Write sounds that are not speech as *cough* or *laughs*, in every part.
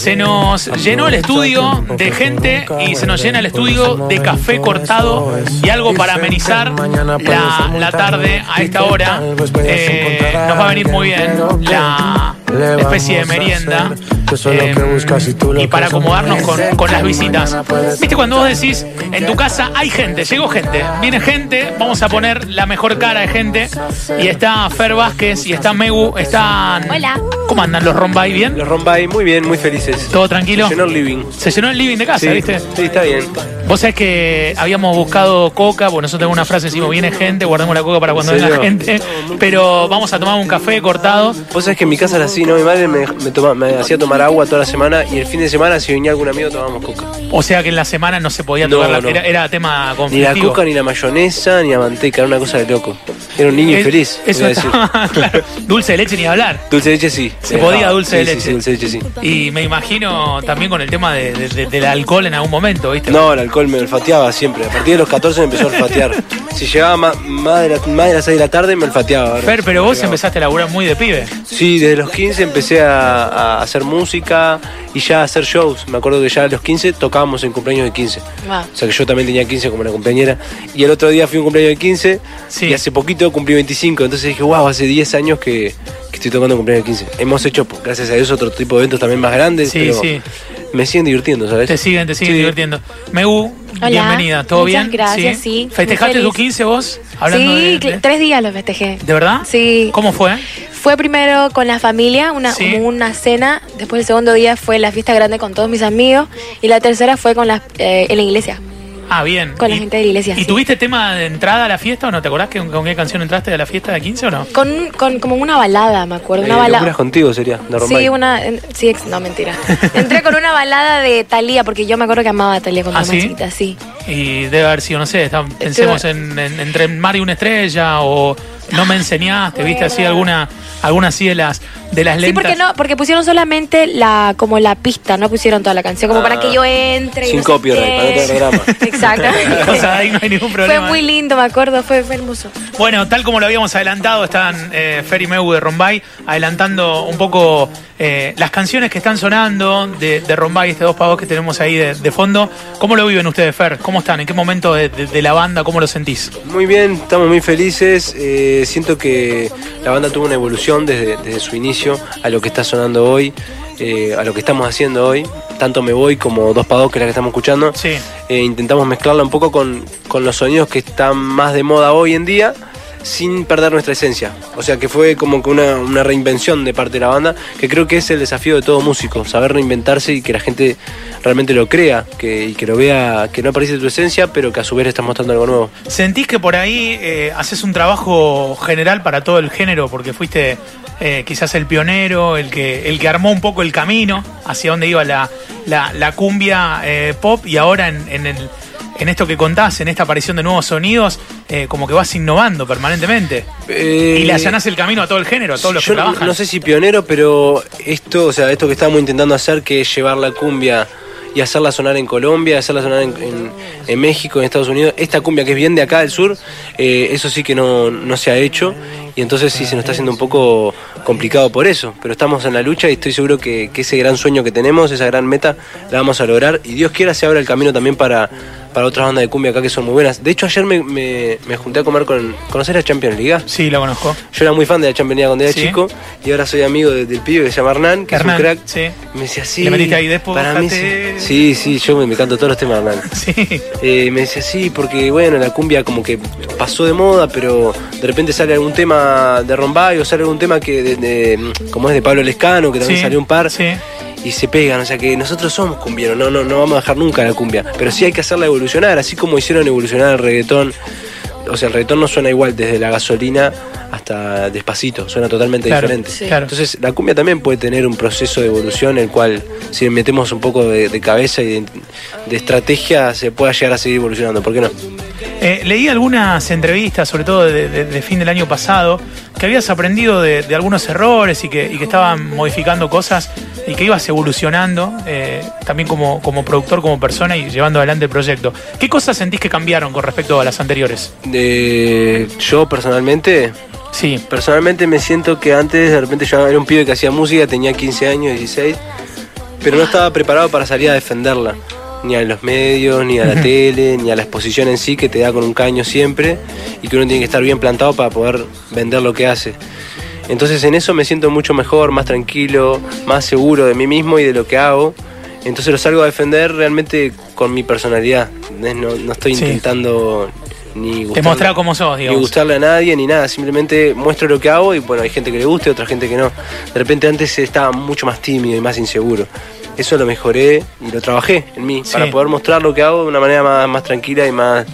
Se nos llenó el estudio de gente y se nos llena el estudio de café cortado y algo para amenizar la, la tarde a esta hora. Eh, nos va a venir muy bien la especie de merienda. Eh, y para acomodarnos con, con las visitas. ¿Viste cuando vos decís, en tu casa hay gente, llegó gente, viene gente, vamos a poner la mejor cara de gente? Y está Fer Vázquez y está Megu, están... Hola. ¿Cómo andan los Rombay? ¿Bien? Los Rombay, muy bien, muy felices. ¿Todo tranquilo? Se llenó el living. Se llenó el living de casa, Sí, ¿viste? sí, está bien. Vos sabés que habíamos buscado coca, porque nosotros tenemos una frase, decimos, viene gente, guardamos la coca para cuando ¿En venga gente, pero vamos a tomar un café cortado. Vos sabés que en mi casa era así, ¿no? Mi madre me, me toma- me hacía tomar agua toda la semana y el fin de semana, si venía algún amigo, tomábamos coca. O sea que en la semana no se podía No, tocar la... no. Era, era tema Ni la conflictivo. coca, ni la mayonesa, ni la manteca, era una cosa de loco. Era un niño Es- infeliz, Eso decir. estaba, *laughs* claro. Dulce de leche ni hablar. Dulce de leche sí. Se podía dulce de Sí, sí, leche. Sí, dulce de leche sí. Y me imagino también con el tema de- de- de- del alcohol en algún momento, ¿viste? No, el alcohol me olfateaba siempre. A partir de los 14 me empezó a olfatear. *laughs* Si llegaba ma- más, de, la- más de las 6 de la tarde me olfateaba. Fer, pero vos empezaste a laburar muy de pibe. Sí, desde los 15 empecé a, a hacer música y ya a hacer shows. Me acuerdo que ya a los 15 tocábamos en cumpleaños de 15. Wow. O sea que yo también tenía 15 como la compañera. Y el otro día fui a un cumpleaños de 15 Sí. y hace poquito cumplí 25. Entonces dije, wow, hace 10 años que, que estoy tocando en cumpleaños de 15. Hemos hecho, gracias a Dios, otro tipo de eventos también más grandes. Sí, pero sí. Me siguen divirtiendo, ¿sabes? Te siguen, te siguen Sí. divirtiendo. Megu, Hola. bienvenida. ¿Todo Muchas bien? gracias, sí. ¿Festejaste tu 15 vos? Hablando sí, de, cl- de- tres días lo festejé. ¿De verdad? Sí. ¿Cómo fue? Fue primero con la familia, una, Sí. una cena. Después el segundo día fue la fiesta grande con todos mis amigos. Y la tercera fue con la, eh, en la iglesia. Ah, bien. Con la ¿Y- gente de la iglesia, ¿Y sí. tuviste tema de entrada a la fiesta o no? ¿Te acordás que, con qué canción entraste a la fiesta de 15 o no? Con, un- con como una balada, me acuerdo. Una Eh, balada. Locuras contigo sería, de Rombay. Sí, una. en- Sí, ex- no, mentira. *laughs* Entré con una balada de Talía, porque yo me acuerdo que amaba a Talía cuando ¿Ah, sí? sí. Y debe haber sido, no sé, está- pensemos en, en- entre Mar y una estrella o No me enseñaste, ¿viste? Así alguna, alguna así de las, de las Sí, lentas. porque no, porque pusieron solamente la, como la pista, no pusieron toda la canción, como Ah. para que yo entre. y Sin no sé copyright, para no tener drama. *laughs* Exacto. *laughs* O sea, ahí no hay ningún Fue problema. muy lindo, me acuerdo, fue, fue hermoso. Bueno, tal como lo habíamos adelantado, están eh, Fer y Meu de Rombay adelantando un poco eh, las canciones que están sonando de, de Rombay, este dos pavos que tenemos ahí de, de fondo. ¿Cómo lo viven ustedes, Fer? ¿Cómo están? ¿En qué momento de, de- de la banda? ¿Cómo lo sentís? Muy bien, estamos muy felices. eh, siento que la banda tuvo una evolución desde, desde su inicio a lo que está sonando hoy, eh, a lo que estamos haciendo hoy. Tanto Me Voy como Dos Pados, que es la que estamos escuchando. Sí. Eh, intentamos mezclarla un poco con, con los sonidos que están más de moda hoy en día sin perder nuestra esencia. O sea que fue como que una, una reinvención de parte de la banda, que creo que es el desafío de todo músico, saber reinventarse y que la gente realmente lo crea, que, y que lo vea, que no aparece tu esencia, pero que a su vez estás mostrando algo nuevo. ¿Sentís que por ahí eh, haces un trabajo general para todo el género? Porque fuiste eh, quizás el pionero, el que, el que armó un poco el camino hacia dónde iba la, la- la cumbia eh, pop y ahora en, en el- en esto que contás, en esta aparición de nuevos sonidos, eh, como que vas innovando permanentemente. Eh, y le allanás el camino a todo el género, a todos los yo que trabajan. No sé si pionero, pero esto, o sea, esto que estamos intentando hacer, que es llevar la cumbia y hacerla sonar en Colombia, hacerla sonar en, en- en México, en Estados Unidos, esta cumbia que es bien de acá del sur, eh, eso sí que no, no se ha hecho y entonces sí se nos está haciendo un poco complicado por eso, pero estamos en la lucha y estoy seguro que, ese gran sueño que tenemos, esa gran meta, la vamos a lograr. Y Dios quiera se abra el camino también para, para otras bandas de cumbia acá que son muy buenas. De hecho ayer me, me- me junté a comer con... ¿Conocer a Champions League? Sí, lo conozco. Yo era muy fan de la Champions League cuando era Sí. chico y ahora soy amigo de- del pibe que se llama Hernán, que Hernán, es un crack. sí. Me decía, sí. Le metiste ahí, despójate. Para mí sí. Sí, sí, yo me, me canto todos los temas de Hernán. *laughs* Sí. Eh, me decía, sí, porque bueno, la cumbia como que pasó de moda, pero de repente sale algún tema de Rombay o sale algún tema que, de- de- como es de Pablo Lescano, que también Sí, salió un par. sí. Y se pegan, o sea que nosotros somos cumbieros, no, no, no vamos a dejar nunca la cumbia, pero sí hay que hacerla evolucionar, así como hicieron evolucionar el reggaetón. O sea, el reggaetón no suena igual desde la gasolina hasta despacito, suena totalmente Claro, diferente. Sí. claro. Entonces, la cumbia también puede tener un proceso de evolución en el cual, si le metemos un poco de, de cabeza y de, de estrategia, se pueda llegar a seguir evolucionando. ¿Por qué no? Eh, leí algunas entrevistas, sobre todo de, de- de fin del año pasado, que habías aprendido de, de algunos errores y que, y que estaban modificando cosas y que ibas evolucionando eh, también como, como productor, como persona y llevando adelante el proyecto. ¿Qué cosas sentís que cambiaron con respecto a las anteriores? Eh, yo personalmente, Sí, personalmente me siento que antes de repente yo era un pibe que hacía música, tenía 15 años, 16, pero no estaba preparado para salir a defenderla. Ni a los medios, ni a la *laughs* tele, ni a la exposición en sí, que te da con un caño siempre y que uno tiene que estar bien plantado para poder vender lo que hace. Entonces en eso me siento mucho mejor, más tranquilo, más seguro de mí mismo y de lo que hago. Entonces lo salgo a defender realmente con mi personalidad. No, no estoy Sí. intentando ni gustarle- ni gustarle a nadie ni nada, simplemente muestro lo que hago y bueno, hay gente que le guste, otra gente que no. De repente antes estaba mucho más tímido y más inseguro. Eso lo mejoré y lo trabajé en mí Sí. para poder mostrar lo que hago de una manera más, más tranquila y más,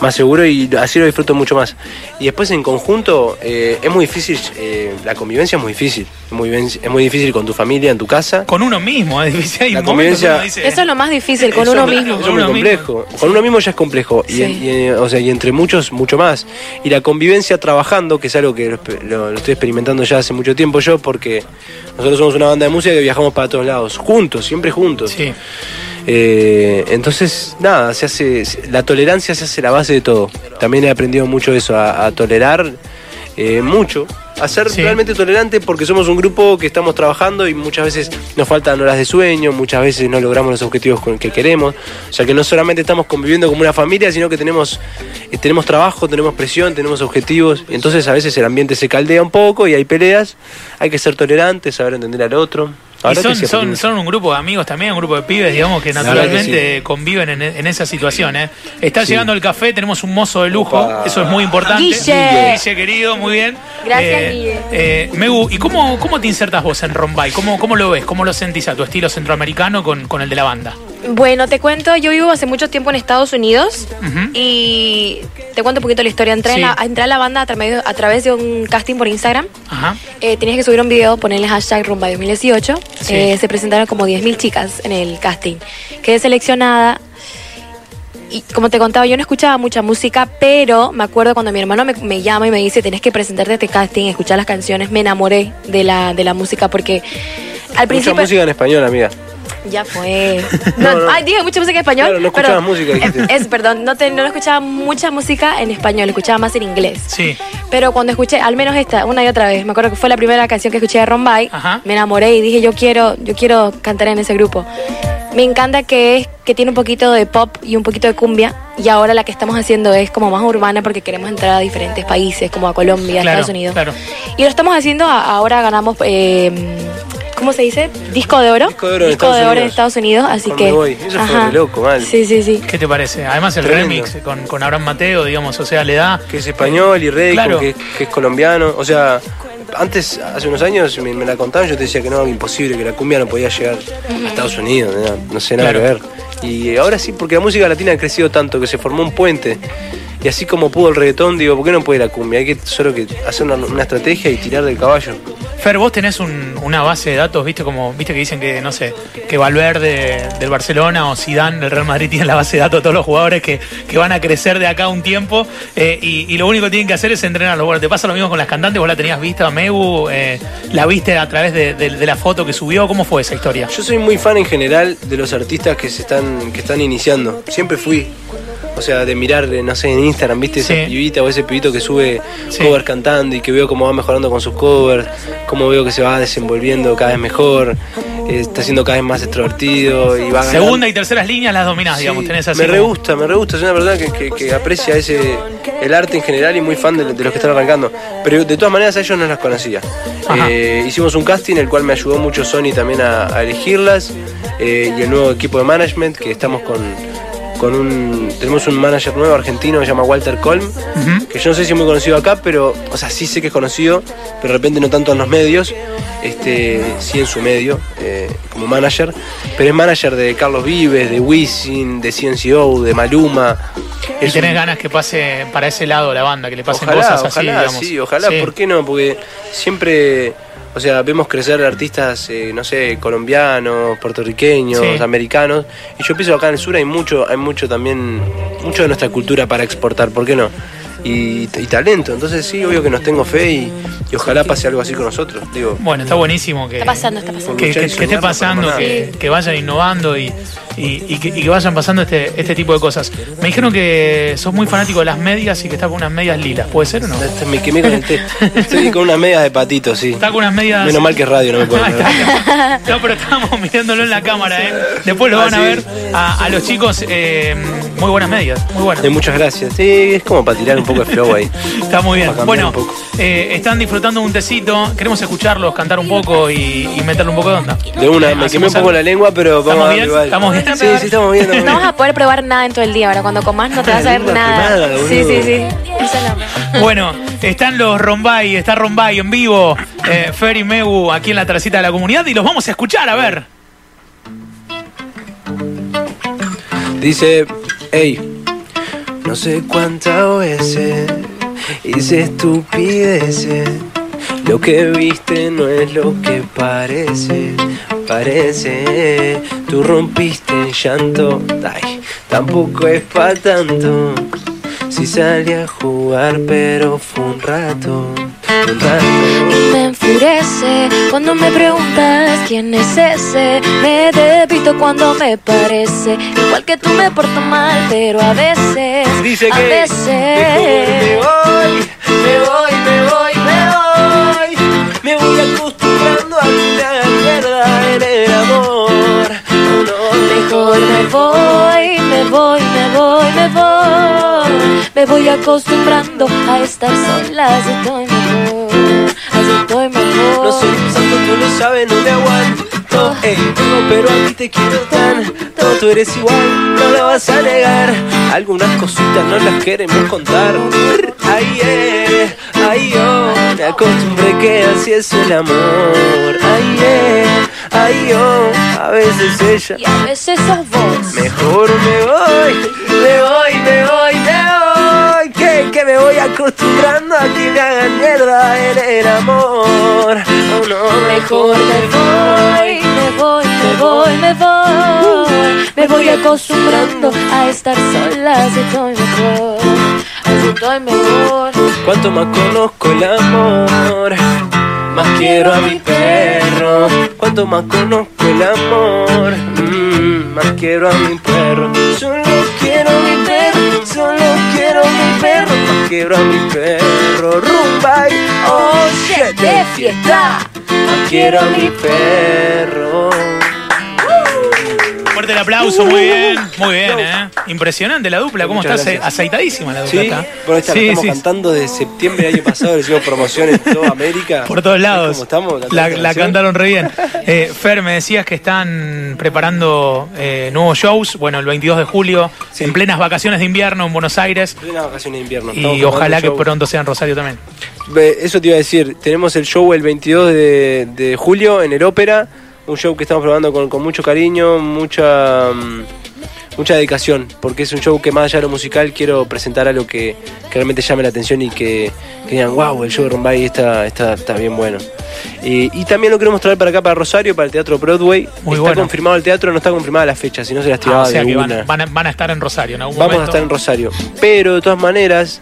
más seguro y así lo disfruto mucho más. Y después en conjunto eh, es muy difícil, eh, la convivencia es muy difícil, es muy, ven- es muy difícil con tu familia, en tu casa. Con uno mismo, es difícil. Hay La momentos que convivencia- uno dice, Eso es lo más difícil, con Eso uno mismo. Eso es muy Uno mismo. complejo. Con uno mismo ya es complejo. Y, Sí. y, o sea, y entre muchos, mucho más. Y la convivencia trabajando, que es algo que lo, lo- lo estoy experimentando ya hace mucho tiempo yo, porque nosotros somos una banda de música que viajamos para todos lados, juntos, siempre juntos. Sí. Eh, entonces, nada, se hace, la tolerancia se hace la base de todo. También he aprendido mucho eso, a, a tolerar eh, mucho, a ser Sí. realmente tolerante porque somos un grupo que estamos trabajando y muchas veces nos faltan horas de sueño, muchas veces no logramos los objetivos con que queremos. O sea que no solamente estamos conviviendo como una familia, sino que tenemos, eh, tenemos trabajo, tenemos presión, tenemos objetivos. Entonces a veces el ambiente se caldea un poco y hay peleas. Hay que ser tolerantes, saber entender al otro. Y son, sí son, son un grupo de amigos también, un grupo de pibes, digamos, que naturalmente conviven en, en esa situación. ¿eh? Está Sí. llegando el café, tenemos un mozo de lujo, Opa. eso es muy importante. Guille. Guille, querido, muy bien. Gracias, Eh, Guille. eh, Megu, ¿y cómo, cómo te insertas vos en Rombay? ¿Cómo, ¿Cómo lo ves? ¿Cómo lo sentís a tu estilo centroamericano con, con el de la banda? Bueno, te cuento, yo vivo hace mucho tiempo en Estados Unidos y te cuento un poquito la historia. Entré, Sí. en, la, entré a la banda a través, a través de un casting por Instagram. Ajá. Eh, tenías que subir un video, ponerle hashtag Rumba 2018. Sí. Eh, se presentaron como 10.000 chicas en el casting. Quedé seleccionada. Y como te contaba, yo no escuchaba mucha música, pero me acuerdo cuando mi hermano me, me llama y me dice, tenés que presentarte a este casting, escuchar las canciones, me enamoré de la, de la música porque al Mucha principio... música en español, amiga. Ya fue. *laughs* No, No, no. Ay, dije mucha música en español. Claro, no pero- escuchabas música, dijiste. Es, es- perdón, no, te, no escuchaba mucha música en español, escuchaba más en inglés. Sí. Pero cuando escuché, al menos esta, una y otra vez, me acuerdo que fue la primera canción que escuché de Rombay, Ajá. me enamoré y dije, yo quiero, yo quiero cantar en ese grupo. Me encanta que es que tiene un poquito de pop y un poquito de cumbia y ahora la que estamos haciendo es como más urbana porque queremos entrar a diferentes países como a Colombia, a Claro, Estados Unidos. claro. Y lo estamos haciendo, ahora ganamos, eh, ¿cómo se dice? Disco de oro. Disco de oro Disco Estados de oro en. Estados Unidos, así Con que... Me Voy. Eso fue re loco, mal. Sí, sí, sí. ¿Qué te parece? Además el Tremendo. remix con, con Abraham Mateo, digamos, o sea, le da... que es español y rey, Claro. que, que es colombiano. O sea, antes, hace unos años, me, me la contaban, yo te decía que no, imposible, que la cumbia no podía llegar a Estados Unidos, no, no sé nada Claro. que ver. Y ahora sí, porque la música latina ha crecido tanto que se formó un puente. Y así como pudo el reggaetón, digo, ¿por qué no puede la cumbia? Hay que solo que hacer una, una estrategia y tirar del caballo. Fer, vos tenés un- una base de datos, viste como, viste que dicen que, no sé, que Valverde del Barcelona o Zidane del Real Madrid tienen la base de datos de todos los jugadores que, que van a crecer de acá un tiempo eh, y, y lo único que tienen que hacer es entrenarlo. Bueno, te pasa lo mismo con las cantantes, vos la tenías vista, Mebu, eh, la viste a través de, de- de la foto que subió, ¿cómo fue esa historia? Yo soy muy fan en general de los artistas que se están, que están iniciando. Siempre fui. O sea, de mirar, no sé, en Instagram, viste esa Sí. pibita o ese pibito que sube Sí. covers cantando y que veo cómo va mejorando con sus covers, cómo veo que se va desenvolviendo cada vez mejor, eh, está siendo cada vez más extrovertido y va ganando. Segunda y terceras líneas las dominás, Sí, digamos, tenés así. me re gusta, me re gusta, soy una persona que, que- que aprecia ese el arte en general y muy fan de, de los que están arrancando. Pero de todas maneras a ellos no las conocía. Eh, hicimos un casting el cual me ayudó mucho Sony también a, a elegirlas eh, y el nuevo equipo de management que estamos con, con un tenemos un manager nuevo argentino que se llama Walter Colm que yo no sé si es muy conocido acá, pero, o sea, sí sé que es conocido, pero de repente no tanto en los medios, este, sí en su medio, eh, como manager, pero es manager de Carlos Vives, de Wisin, de CNCO, de Maluma. Y Es tenés un- ganas que pase para ese lado la banda, que le pasen ojalá, cosas así, ojalá, digamos. sí, ojalá, Sí. ¿por qué no? Porque siempre, o sea, vemos crecer artistas, eh, no sé, colombianos, puertorriqueños, Sí. americanos, y yo pienso que acá en el sur hay mucho, hay mucho también, mucho de nuestra cultura para exportar, ¿por qué no? Y, y talento, entonces sí, obvio que nos tengo fe y, y ojalá pase algo así con nosotros, digo. Bueno, está buenísimo que, Está pasando, está pasando. que, que- que esté pasando, pasa que, vayan innovando y, y, y que, y que vayan pasando este, este tipo de cosas. Me dijeron que sos muy fanático de las medias y que estás con unas medias lilas. ¿Puede ser o no? Este, Me quemé con el té. Estoy con unas medias de patito, sí. Está con unas medias. Menos mal que es radio, no me puedo. No, pero estábamos mirándolo en la cámara, ¿eh? Después lo Ah, van a sí. ver a, a los chicos. eh, muy buenas medias, muy buenas. Eh, muchas gracias. Sí, es como para tirar un poco de flow ahí. *laughs* Está muy bien. Bueno, eh, están disfrutando un tecito. Queremos escucharlos cantar un poco y, y meterle un poco de onda. De una, Eh, me quemé un poco la lengua, pero vamos ¿Estamos a bien? igual. ¿Estamos bien? Sí, sí, estamos bien. estamos No vas a poder probar nada en todo el día ahora. Cuando comas no te vas a ver nada. boludo. sí, sí, sí. Bueno, están los Rombay, está Rombay en vivo, eh, Fer y Megu aquí en la tercita de la comunidad y los vamos a escuchar, a ver. Dice, hey, no sé cuántas veces hice estupideces. Lo que viste no es lo que parece, parece. Tú rompiste en llanto, ay, tampoco es pa' tanto. Si salí a jugar, pero fue un rato, rato. Me enfurece cuando me preguntas quién es ese. Me debito cuando me parece. Igual que tú me porto mal, pero a veces. Dice a que veces. mejor me voy, me voy, me voy, me voy. Me voy acostumbrando a hagan mierda en el amor. No, Mejor me voy, me voy, me voy, me voy. Me voy acostumbrando a estar sola, estoy. Así estoy mejor. No soy un santo, tú lo sabes, no me aguanto. Ey, no, pero a ti te quiero tanto. Tú eres igual, no lo vas a negar. Algunas cositas no las queremos contar. Ay, eh, ay, yo me acostumbré que así es el amor. Ay, eh, ay, yo a veces ella. Y a veces sos vos. Mejor me voy, me voy, me voy, me voy. Que, me voy acostumbrando a que me hagan mierda en el amor. Oh, no, Mejor me voy, me voy, me voy, me voy. Me voy acostumbrando a estar sola, así estoy mejor. Así estoy mejor. Cuanto más conozco el amor, más quiero a mi perro. Cuanto más conozco el amor, mm, más quiero a mi perro. Solo quiero a mi perro, solo quiero a mi perro, más quiero a mi perro. Rumba y oh shit de fiesta, más quiero a mi perro. Fuerte el aplauso, muy bien, muy bien, ¿eh? Impresionante la dupla, ¿cómo Muchas está? gracias. Aceitadísima la dupla Sí, está. bueno, esta la Sí, estamos sí, cantando de septiembre del año pasado, le hicimos promoción en toda América. Por todos lados. ¿Cómo estamos? La, esta la canción? cantaron re bien. Eh, Fer, me decías que están preparando eh, nuevos shows. Bueno, el 22 de julio, Sí. en plenas vacaciones de invierno en Buenos Aires. Plena vacaciones de invierno. estamos Y ojalá que shows. pronto sea en Rosario también. Ve, Eso te iba a decir, tenemos el show el 22 de, de julio en el Ópera, un show que estamos probando con, con mucho cariño, mucha mm, mucha dedicación, porque es un show que más allá de lo musical quiero presentar algo que, que realmente llame la atención y que, que digan, wow, el show de Rombay está, está, está bien bueno. Y, y también lo queremos traer para acá, para Rosario, para el Teatro Broadway. Muy está bueno. confirmado el teatro, no está confirmada la fecha, si no se las Ah, tiraba o sea de que van, una. a- van a, van a estar en Rosario en algún Vamos a estar en Rosario. Pero de todas maneras,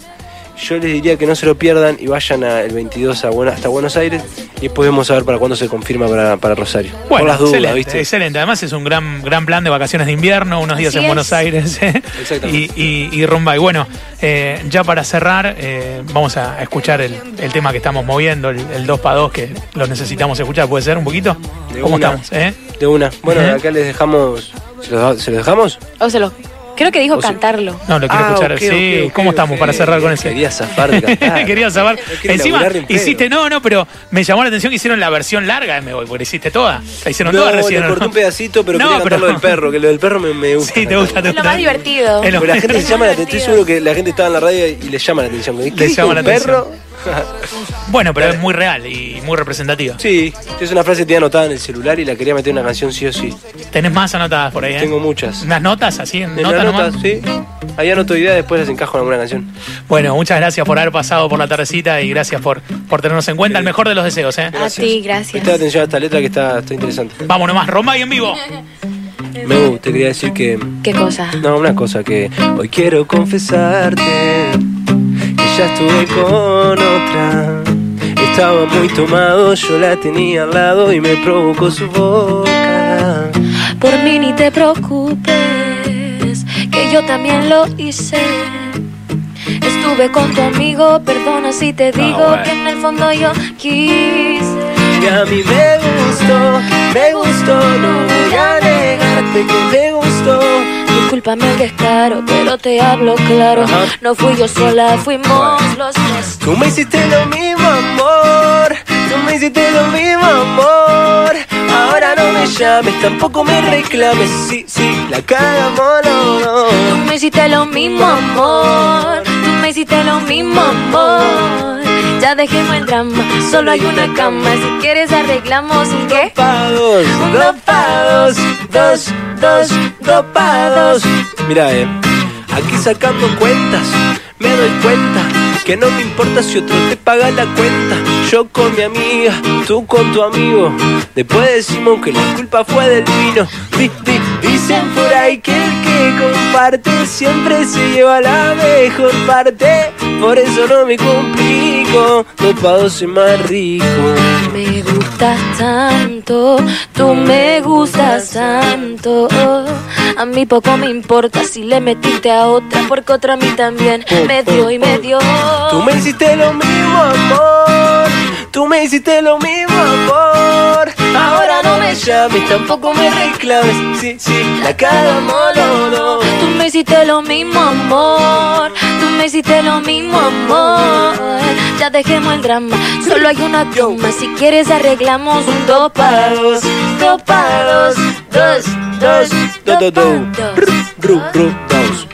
yo les diría que no se lo pierdan y vayan a- el 22 a Buena- hasta Buenos Aires y después vamos a ver para cuándo se confirma para, para Rosario. Bueno, Por las dudas, excelente, ¿viste? excelente. Además es un gran, gran plan de vacaciones de invierno, unos días Así en es. Buenos Aires ¿eh? Exactamente. y, y, y rumba. Y bueno, eh, ya para cerrar, eh, vamos a escuchar el, el tema que estamos moviendo, el, el 2 para 2 que lo necesitamos escuchar. ¿Puede ser un poquito? De ¿Cómo una. estamos? eh? De una. Bueno, acá les dejamos. ¿Se los, se los dejamos? O se. Creo que dijo O sea- cantarlo. No, lo quiero Ah, escuchar. sí, ¿cómo estamos para cerrar con ese? Quería zafar de *laughs* cantar. Quería. No quiero Encima, hiciste, no, no, pero me llamó la atención que hicieron la versión larga de Me Voy, porque hiciste toda. La hicieron No, toda recién. le ¿o corté no? un pedacito, pero No, quería cantar pero- lo del perro, que lo del perro me, me *laughs* gusta. Sí, te gusta, te Es lo más divertido. Pero la gente se llama la atención, estoy seguro que la gente estaba en la radio y le llama la atención. ¿Qué Le llama la atención. perro? *laughs* Bueno, pero es muy real y muy representativa. Sí, es una frase que tenía anotada en el celular y la quería meter en una canción sí o sí. ¿Tenés más anotadas por ahí? ¿eh? Tengo muchas. Unas notas así, en En nota la nota, nomás. sí. Ahí anoto ideas, después las encajo en alguna canción. Bueno, muchas gracias por haber pasado por la tardecita y gracias por, por tenernos en cuenta. El mejor de los deseos, ¿eh? A ti, gracias. Presta atención a esta letra que está, está interesante. Vamos nomás, Romay en vivo. *laughs* Meu, te quería decir que. ¿Qué cosa? No, una cosa que hoy quiero confesarte ya estuve con otra. Estaba muy tomado, yo la tenía al lado y me provocó su boca. Por mí ni te preocupes, que yo también lo hice. Estuve con tu amigo, perdona si te digo bueno. que en el fondo yo quise. Y a mí me gustó, me gustó, no voy a negarte que me gustó. Discúlpame el descaro, pero te hablo claro. Ajá. No fui yo sola, fuimos los dos. Tú me hiciste lo mismo, amor. Tú me hiciste lo mismo, amor. Ahora no me llames, tampoco me reclames. Sí, sí, la cagamos, no, Tú no. me hiciste lo mismo, amor. Me hiciste lo mismo, amor. Ya dejemos el drama, solo hay una cama. Si quieres arreglamos un qué. Pa' dos, dos pa' dos, dos, dos, dos pa' dos. Mira, eh, aquí sacando cuentas, me doy cuenta que no me importa si otro te paga la cuenta. Yo con mi amiga, tú con tu amigo. Después decimos que la culpa fue del vino. Di- di- dicen por ahí que el que comparte siempre se lleva la mejor parte. Por eso no me complico, dos pa' dos es más rico. Me gustas tanto, tú me gustas tanto. A mí poco me importa si le metiste a otra, porque otra a mí también me dio y me dio. Tú me hiciste lo mismo, amor. Tú me hiciste lo mismo, amor. Ahora me llames, tampoco me reclames. Sí, sí, la cagamos, no, no. Tú me hiciste lo mismo, amor. Tú me hiciste lo mismo, amor. Ya dejemos el drama, solo hay una toma. Si quieres arreglamos un dos pa' dos, dos pa' dos, dos, dos, Do, do, dos dos. Ru, ru, dos.